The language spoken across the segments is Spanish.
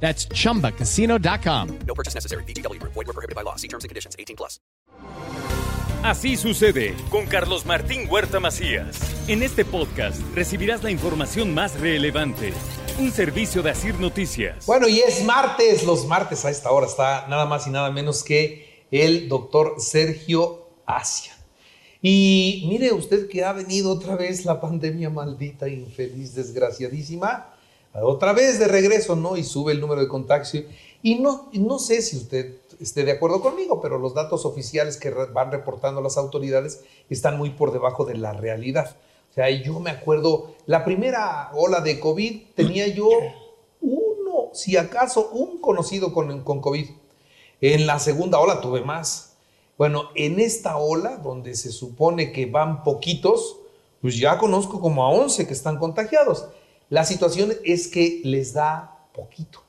That's chumbacasino.com. No purchase necessary. BGW. Void were prohibited by law. See terms and conditions. 18 plus. Así sucede con Carlos Martín Huerta Macías. En este podcast recibirás la información más relevante. Un servicio de Asir Noticias. Bueno, y es martes. Los martes a esta hora está nada más y nada menos que el doctor Sergio Asia. Y mire usted que ha venido otra vez la pandemia maldita, infeliz, desgraciadísima otra vez de regreso, ¿no? Y sube el número de contagios. Y no, no sé si usted esté de acuerdo conmigo, pero los datos oficiales que van reportando las autoridades están muy por debajo de la realidad. O sea, yo me acuerdo, la primera ola de COVID tenía yo uno, si acaso, un conocido con, con COVID. En la segunda ola tuve más. Bueno, en esta ola, donde se supone que van poquitos, pues ya conozco como a 11 que están contagiados. La situación es que les da poquito.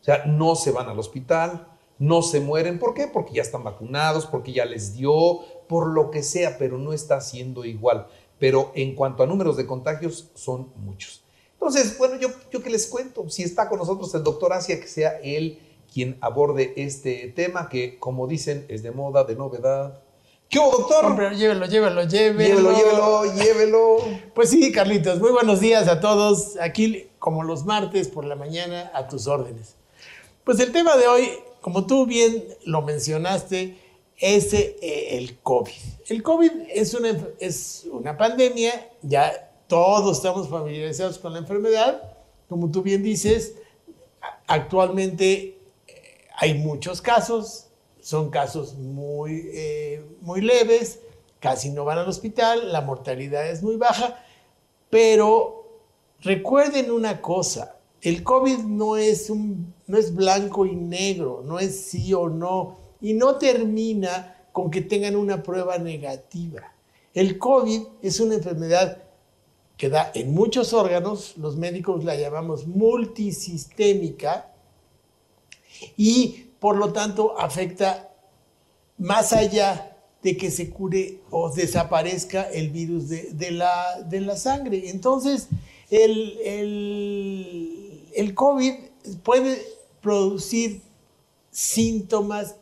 O sea, no se van al hospital, no se mueren. ¿Por qué? Porque ya están vacunados, porque ya les dio, por lo que sea, pero no está siendo igual. Pero en cuanto a números de contagios, son muchos. Entonces, bueno, yo, yo que les cuento, si está con nosotros el doctor Asia, que sea él quien aborde este tema, que como dicen, es de moda, de novedad, ¿Qué hubo, doctor? Hombre, llévelo, llévelo, llévelo. Llévelo, llévelo, llévelo. Pues sí, Carlitos, muy buenos días a todos. Aquí, como los martes por la mañana, a tus órdenes. Pues el tema de hoy, como tú bien lo mencionaste, es eh, el COVID. El COVID es una, es una pandemia, ya todos estamos familiarizados con la enfermedad. Como tú bien dices, actualmente eh, hay muchos casos, son casos muy, eh, muy leves, casi no van al hospital, la mortalidad es muy baja, pero recuerden una cosa, el COVID no es, un, no es blanco y negro, no es sí o no, y no termina con que tengan una prueba negativa. El COVID es una enfermedad que da en muchos órganos, los médicos la llamamos multisistémica, y por lo tanto afecta más allá de que se cure o desaparezca el virus de, la, de la, sangre. Entonces, el, el, COVID puede producir síntomas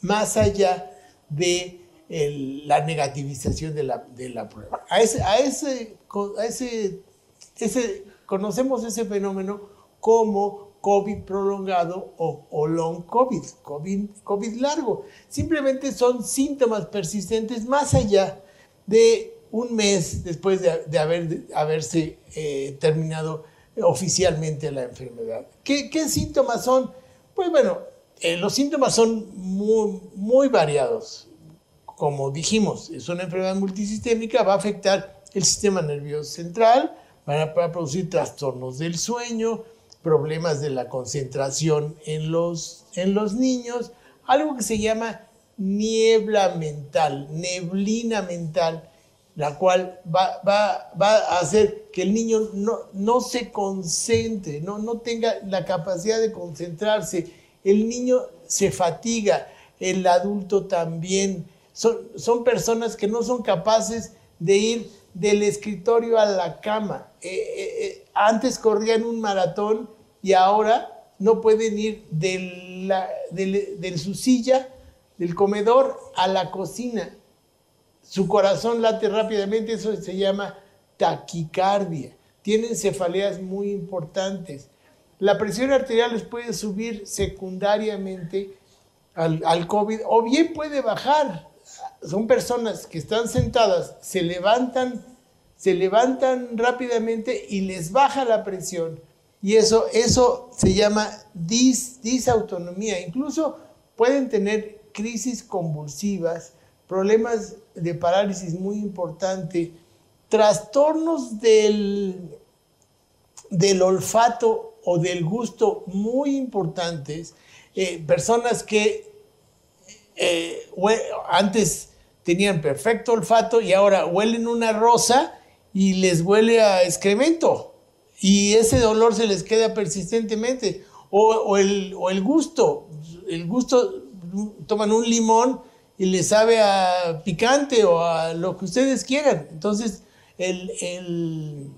más allá de la negativización de la, de la prueba. A ese, a ese, a ese, ese, conocemos ese fenómeno como COVID prolongado o, long COVID, COVID, COVID largo. Simplemente son síntomas persistentes más allá de un mes después de, haber, haberse eh, terminado oficialmente la enfermedad. ¿Qué, síntomas son? Pues bueno, eh, los síntomas son muy, muy variados. Como dijimos, es una enfermedad multisistémica, va a afectar el sistema nervioso central, va a producir trastornos del sueño, problemas de la concentración en los, en los niños, algo que se llama niebla mental, neblina mental, la cual va, a hacer que el niño no, no se concentre, no, no tenga la capacidad de concentrarse. El niño se fatiga, el adulto también. Son, son personas que no son capaces de ir del escritorio a la cama. Eh, eh, eh, antes corrían un maratón y ahora no pueden ir de, su silla, del comedor, a la cocina. Su corazón late rápidamente, eso se llama taquicardia. Tienen cefaleas muy importantes. La presión arterial les puede subir secundariamente al, al, COVID o bien puede bajar. Son personas que están sentadas, se levantan, se levantan rápidamente y les baja la presión y eso, eso se llama dis, disautonomía. Incluso pueden tener crisis convulsivas, problemas de parálisis muy importante, trastornos del, olfato o del gusto muy importantes, eh, personas que eh, antes tenían perfecto olfato y ahora huelen una rosa y les huele a excremento. Y ese dolor se les queda persistentemente. O, el, o el gusto. El gusto, toman un limón y les sabe a picante o a lo que ustedes quieran. Entonces, el, el,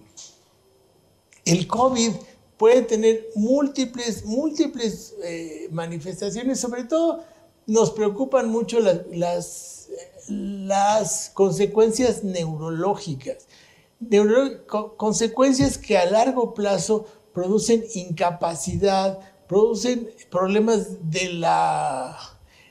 el COVID puede tener múltiples, múltiples eh, manifestaciones, sobre todo nos preocupan mucho las, las, eh, las consecuencias neurológicas, consecuencias que a largo plazo producen incapacidad, producen problemas de la,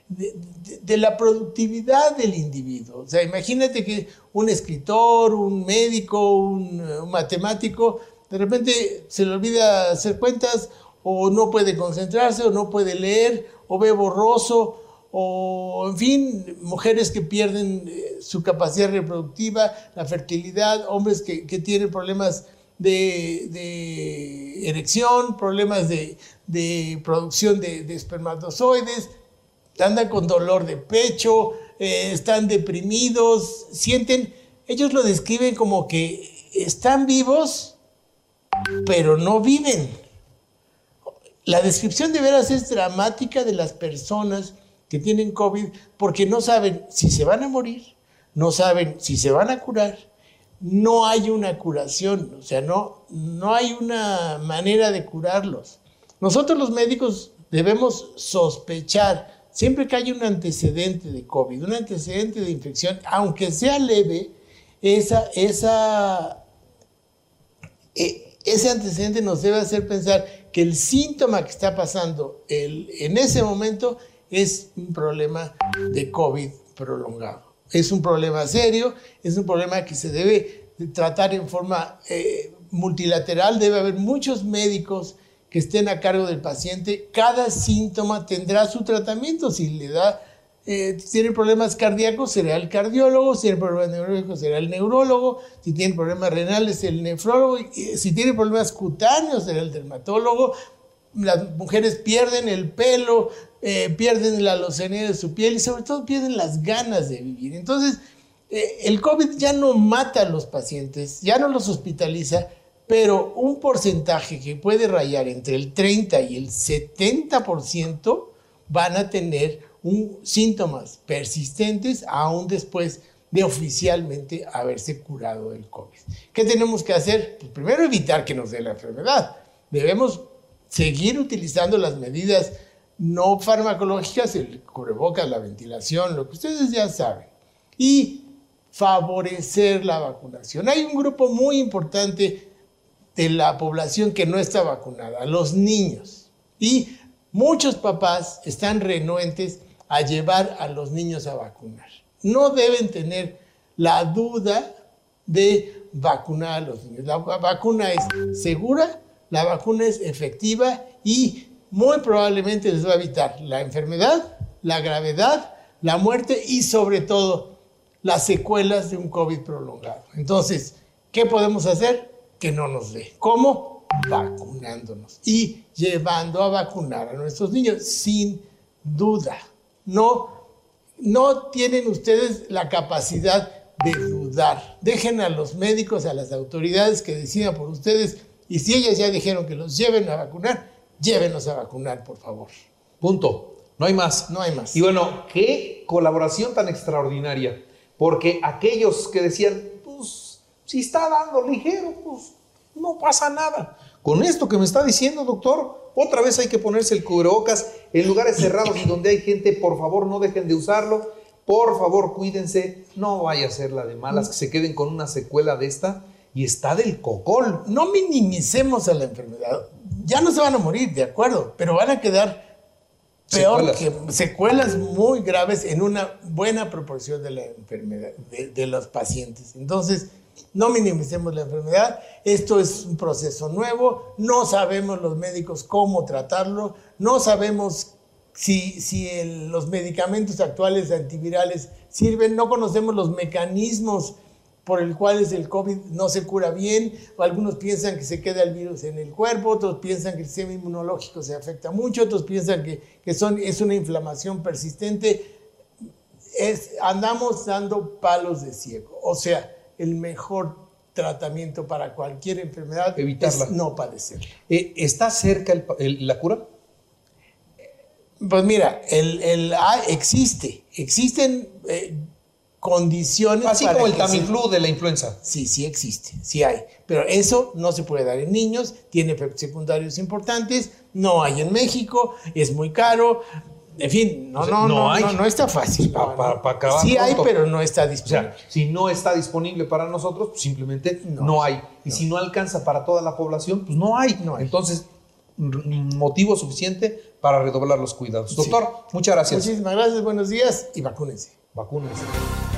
de, la productividad del individuo. O sea, imagínate que un escritor, un médico, un matemático, de repente se le olvida hacer cuentas o no puede concentrarse o no puede leer o ve borroso o, en fin, mujeres que pierden eh, su capacidad reproductiva, la fertilidad, hombres que, que tienen problemas de, de erección, problemas de, de producción de, de espermatozoides, andan con dolor de pecho, eh, están deprimidos, sienten, ellos lo describen como que están vivos, pero no viven. La descripción de veras es dramática de las personas que tienen COVID porque no saben si se van a morir, no saben si se van a curar, no hay una curación, o sea, no, no hay una manera de curarlos. Nosotros los médicos debemos sospechar, siempre que haya un antecedente de COVID, un antecedente de infección, aunque sea leve, esa, esa, eh, ese antecedente nos debe hacer pensar que el síntoma que está pasando el- en ese momento es un problema de COVID prolongado. Es un problema serio, es un problema que se debe de tratar en forma eh, multilateral, debe haber muchos médicos que estén a cargo del paciente. Cada síntoma tendrá su tratamiento. Si le da, eh, tiene problemas cardíacos, será el cardiólogo. Si tiene problemas neurológicos, será el neurólogo. Si tiene problemas renales, el nefrólogo. Eh, si tiene problemas cutáneos, será el dermatólogo. Las mujeres pierden el pelo, eh, pierden la lozanía de su piel y sobre todo pierden las ganas de vivir. Entonces, eh, el COVID ya no mata a los pacientes, ya no los hospitaliza, pero un porcentaje que puede rayar entre el 30 y el 70% van a tener síntomas persistentes aún después de oficialmente haberse curado del COVID. ¿Qué tenemos que hacer? Pues primero evitar que nos dé la enfermedad. Debemos seguir utilizando las medidas no farmacológicas, el cubrebocas, la ventilación, lo que ustedes ya saben. Y favorecer la vacunación. Hay un grupo muy importante de la población que no está vacunada, los niños. Y muchos papás están renuentes a llevar a los niños a vacunar. No deben tener la duda de vacunar a los niños. La va- vacuna es segura, la vacuna es efectiva y muy probablemente les va a evitar la enfermedad, la gravedad, la muerte y sobre todo las secuelas de un COVID prolongado. Entonces, ¿qué podemos hacer? Que no nos dé. ¿Cómo? Vacunándonos y llevando a vacunar a nuestros niños sin duda. No, no tienen ustedes la capacidad de dudar. Dejen a los médicos, a las autoridades que decidan por ustedes y si ellas ya dijeron que los lleven a vacunar, llévenos a vacunar, por favor. Punto. No hay más. No hay más. Y bueno, qué colaboración tan extraordinaria. Porque aquellos que decían, pues, si está dando ligero, pues no pasa nada. Con esto que me está diciendo, doctor, otra vez hay que ponerse el cubrebocas en lugares cerrados y donde hay gente, por favor, no dejen de usarlo. Por favor, cuídense. No vaya a ser la de malas que se queden con una secuela de esta. Y está del cocol. no minimicemos a la enfermedad. Ya no se van a morir, de acuerdo, pero van a quedar peor Secuelas. que secuelas muy graves en una buena proporción de la enfermedad, de, de los pacientes. Entonces, no minimicemos la enfermedad. Esto es un proceso nuevo. No sabemos los médicos cómo tratarlo. No sabemos si, si el- los medicamentos actuales antivirales sirven. No conocemos los mecanismos por el cual es el COVID no se cura bien, algunos piensan que se queda el virus en el cuerpo, otros piensan que el sistema inmunológico se afecta mucho, otros piensan que, que son, es una inflamación persistente. es, andamos dando palos de ciego. O sea, el mejor tratamiento para cualquier enfermedad Evitarla. es no padecerla. Eh, ¿Está cerca el pa- el- la cura? Pues mira, el, el- ah, existe, existen eh, condiciones Así para como el se- Tamiflu de la influenza. Sí, sí existe, sí hay. Pero eso no se puede dar en niños, tiene efectos secundarios importantes, no hay en México, es muy caro. En fin, no, O sea, no, no hay. no, no está fácil. Pa- pa- pa acabar sí hay, pero no está O disponible. sea, si no está disponible para nosotros, pues simplemente no, No. hay. Y si no alcanza para toda la población, pues no hay. No hay. Entonces, motivo suficiente para redoblar los cuidados. Doctor, muchas gracias. Muchísimas gracias, buenos días y vacúnense. Vacúnense.